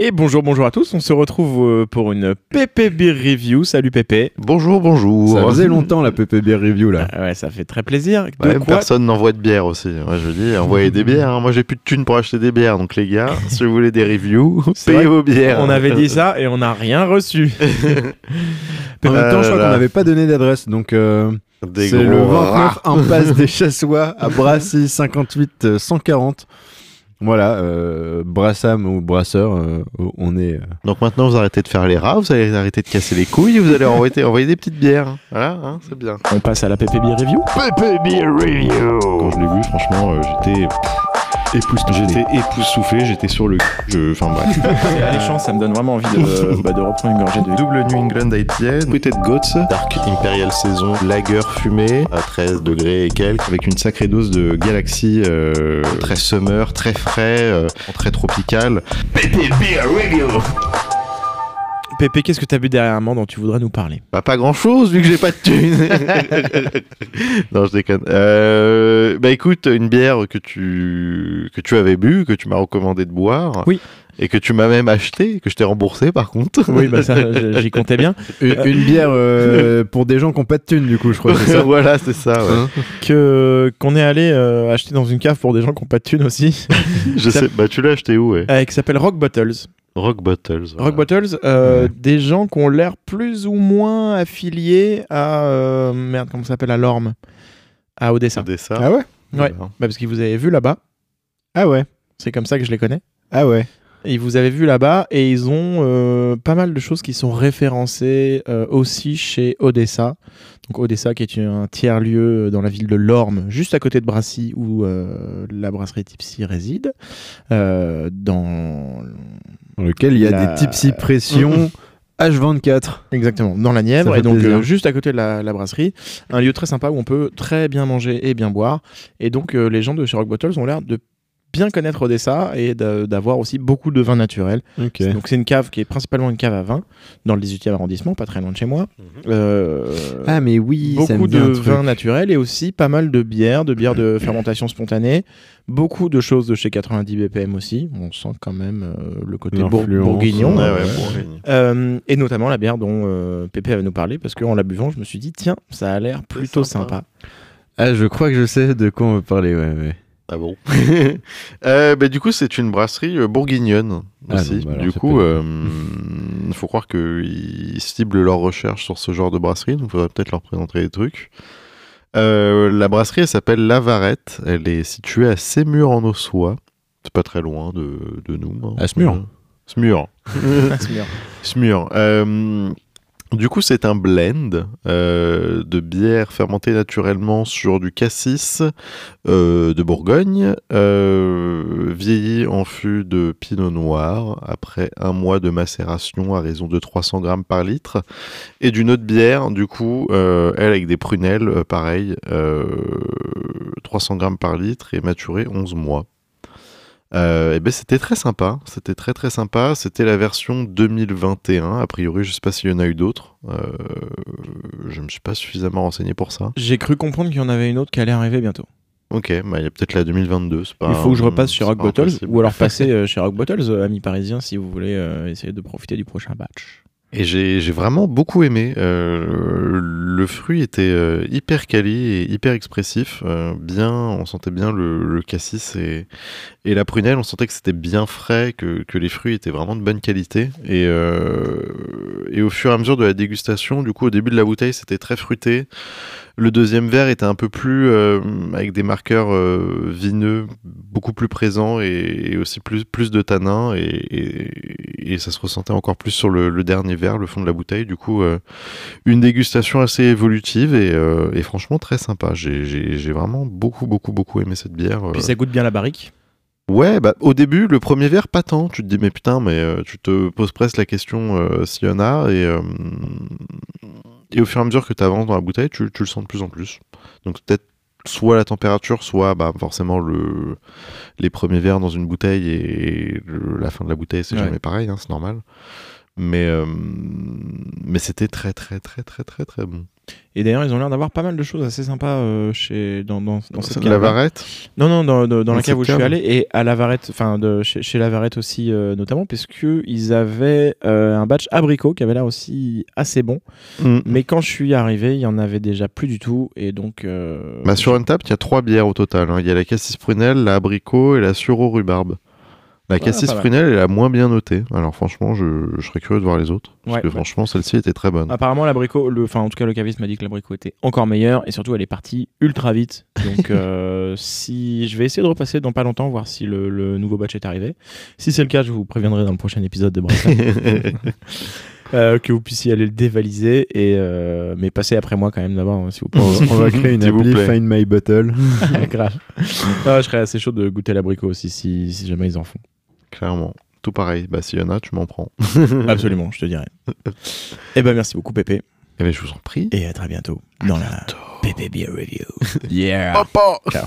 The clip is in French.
Et bonjour, bonjour à tous. On se retrouve euh, pour une PP Beer Review. Salut Pépé. Bonjour, bonjour. Ça faisait longtemps la PP Beer Review là. Ah ouais, ça fait très plaisir. De Ouais, quoi personne n'envoie de bière aussi. Ouais, je dis, envoyez des bières. hein. Moi, j'ai plus de thunes pour acheter des bières. Donc, les gars, si vous voulez des reviews, payez vos bières. On avait dit ça et on n'a rien reçu. En même temps, je crois là. qu'on n'avait pas donné d'adresse, donc euh, c'est le rats. 29 impasse des Chassois à Brassy 58 euh, 140. Voilà, euh, Brassam ou Brasseur, euh, on est. euh, Donc, maintenant, vous arrêtez de faire les rats. Vous allez arrêter de casser les couilles. Vous allez envoyer, envoyer des petites bières. Voilà, hein, c'est bien. On passe à la PP Beer Review. Quand je l'ai vu, franchement, euh, j'étais J'étais époustouflé, j'étais sur le. Je... Enfin bref. C'est alléchant, ça me donne vraiment envie de, bah, de reprendre une gorgée de. Double New England IPA. Peut-être Goats, Dark Imperial Saison, lager fumée à 13 degrés et quelques. avec une sacrée dose de Galaxy. euh, Très summer, très frais, euh, très tropical. Pépé, qu'est-ce que t'as bu dernièrement dont tu voudrais nous parler? Bah, pas grand chose vu que j'ai pas de thunes. non, je déconne. Euh, bah écoute, une bière que tu que tu avais bu, que tu m'as recommandé de boire. Oui. Et que tu m'as même acheté, que je t'ai remboursé par contre. Oui, bah ça, j'y comptais bien. une, une bière euh, pour des gens qui n'ont pas de thunes, du coup, je crois. c'est ça? Voilà, c'est ça. ouais. Hein? Que qu'on est allé euh, acheter dans une cave pour des gens qui n'ont pas de thunes aussi, je sais. Bah tu l'as acheté où ouais? Euh, qui s'appelle Rock Bottles. Rock Bottles. voilà. Rock Bottles, euh, Ouais. des gens qui ont l'air plus ou moins affiliés à euh, merde, comment ça s'appelle à Lorme, à Odessa. Odessa. Ah ouais? Ouais. Bah, parce qu'ils vous avez vu là-bas. Ah ouais. C'est comme ça que je les connais. Ah ouais. Ils vous avez vu là-bas et ils ont euh, pas mal de choses qui sont référencées euh, aussi chez Odessa. Donc Odessa qui est un tiers-lieu dans la ville de Lorme, juste à côté de Brassy où euh, la brasserie Tipsy réside. Euh, dans Dans lequel il y a La- des Tipsy Pression H24. Exactement, dans la Nièvre, et donc euh, juste à côté de la, la brasserie, un lieu très sympa où on peut très bien manger et bien boire. Et donc euh, les gens de chez Rock Bottles ont l'air de bien connaître Odessa et d'avoir aussi beaucoup de vins naturels. Donc c'est une cave qui est principalement une cave à vin dans le 18e arrondissement, pas très loin de chez moi. Euh, Ah mais oui, beaucoup de vins naturels et aussi pas mal de bières, de bières de fermentation spontanée, beaucoup de choses de chez 90 BPM aussi. On sent quand même euh, le côté bour- bourguignon. Ouais, Ouais. Euh, et notamment la bière dont Pépé va nous parler parce qu'en la buvant, je me suis dit tiens, ça a l'air plutôt sympa. sympa. Ah, je crois que je sais de quoi on veut parler, ouais, ouais. Ah bon euh, bah, Du coup, c'est une brasserie euh, bourguignonne Ah, aussi. non, bah du coup, peut- il faut croire qu'ils ciblent leurs recherches sur ce genre de brasserie, donc il faudrait peut-être leur présenter des trucs. Euh, la brasserie, elle s'appelle Lavarette. Elle est située à Sémur en Ossois. C'est pas très loin de, de nous. hein. À Semur. Euh, Semur. C'est bien. Smur. Du coup, c'est un blend euh, de bière fermentée naturellement sur du cassis euh, de Bourgogne, euh, vieilli en fût de pinot noir après un mois de macération à raison de 300 grammes par litre, et d'une autre bière, du coup, euh, elle avec des prunelles, pareil, euh, 300 grammes par litre et maturée 11 mois. Euh, et ben c'était très sympa, c'était très très sympa. C'était la version 2021. A priori, je sais pas s'il y en a eu d'autres. Euh, je me suis pas suffisamment renseigné pour ça. J'ai cru comprendre qu'il y en avait une autre qui allait arriver bientôt. Ok, bah il y a peut-être la 2022. c'est Pas Il faut que je repasse chez Rock Bottles ou alors passer euh, chez Rock Bottles, euh, amis parisiens, si vous voulez euh, essayer de profiter du prochain batch. Et j'ai vraiment beaucoup aimé. Euh, le fruit était euh, hyper quali et hyper expressif. Euh, bien, on sentait bien le, cassis et, la prunelle. On sentait que c'était bien frais, que, les fruits étaient vraiment de bonne qualité. Et, au fur et à mesure de la dégustation, du coup, au début de la bouteille, c'était très fruité. Le deuxième verre était un peu plus avec des marqueurs vineux beaucoup plus présents et, aussi plus, de tanins et ça se ressentait encore plus sur le, le dernier verre, le fond de la bouteille. Du coup, euh, une dégustation assez évolutive et, euh, et franchement très sympa. J'ai- vraiment beaucoup, beaucoup, beaucoup aimé cette bière. euh. Puis ça goûte bien la barrique. Ouais, bah, au début, le premier verre, pas tant. Tu te dis, mais putain, mais euh, tu te poses presque la question euh, s'il y en a. Et, euh, et au fur et à mesure que tu avances dans la bouteille, tu, tu le sens de plus en plus. Donc peut-être soit la température, soit bah, forcément le, les premiers verres dans une bouteille et le- la fin de la bouteille, c'est Ouais. jamais pareil, hein, c'est normal. Mais, euh, mais c'était très, très, très, très, très, très bon. Et d'ailleurs, ils ont l'air d'avoir pas mal de choses assez sympas euh, chez, dans, dans, dans cette C'est de cave. la varette Non, non, dans, dans, dans la cave où je suis allé et à la Varette, enfin chez, chez la Varette aussi euh, notamment, parce que ils avaient euh, un batch abricot qui avait l'air aussi assez bon. Mm. Mais quand je suis arrivé, il y en avait déjà plus du tout et donc. Bah, sur une table, il y a trois bières au total. hein. Il y a la cassis prunelle, la abricot et la sureau rhubarbe. La cassis pas mal. prunelle est la moins bien notée. Alors franchement, je, je serais curieux de voir les autres. Parce Ouais, que ouais. franchement, celle-ci était très bonne. Apparemment, l'abricot, le, enfin en tout cas le caviste m'a dit que l'abricot était encore meilleur et surtout elle est partie ultra vite. Donc euh, si je vais essayer de repasser dans pas longtemps voir si le, le nouveau batch est arrivé. Si c'est le cas, je vous préviendrai dans le prochain épisode de Brassac euh, que vous puissiez aller le dévaliser et euh, mais passez après moi quand même d'abord hein, si vous plaît. on va créer une appli. Find My Bottle. Grave. Ah, je serais assez chaud de goûter l'abricot aussi si, si jamais ils en font. Clairement. Tout pareil. Bah, s'il y en a, tu m'en prends. Absolument, je te dirais. Eh ben merci beaucoup Pépé Eh ben, je vous en prie. et à très bientôt dans la Pépé Beer Review. Yeah. Papa Ciao.